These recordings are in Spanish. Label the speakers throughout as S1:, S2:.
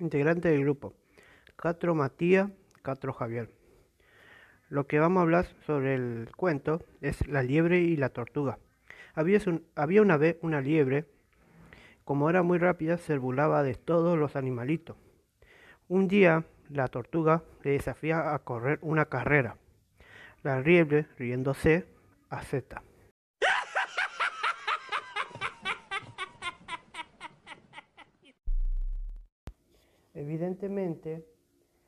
S1: Integrante del grupo. Catro Matías, Catro Javier. Lo que vamos a hablar sobre el cuento es la liebre y la tortuga. Había, una vez una liebre, como era muy rápida, se burlaba de todos los animalitos. Un día la tortuga le desafía a correr una carrera. La liebre, riéndose, acepta. Evidentemente,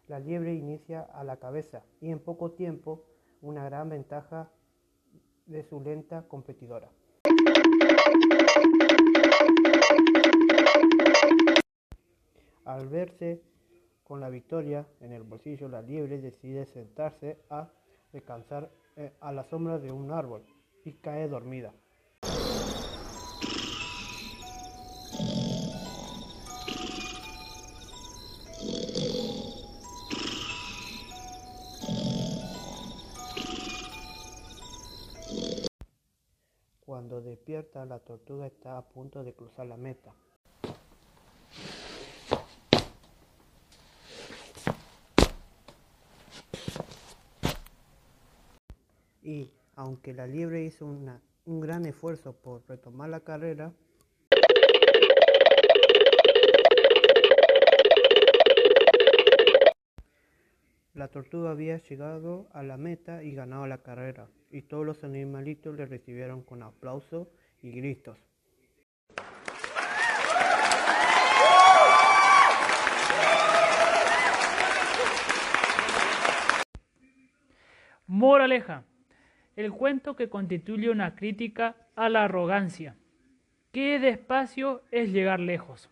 S1: la liebre inicia a la cabeza y en poco tiempo una gran ventaja de su lenta competidora. Al verse con la victoria en el bolsillo, la liebre decide sentarse a descansar eh, a la sombra de un árbol y cae dormida. Cuando despierta, la tortuga está a punto de cruzar la meta. Y aunque la liebre hizo un gran esfuerzo por retomar la carrera, tortuga había llegado a la meta y ganado la carrera, y todos los animalitos le recibieron con aplausos y gritos.
S2: Moraleja. El cuento que constituye una crítica a la arrogancia. Que despacio es llegar lejos.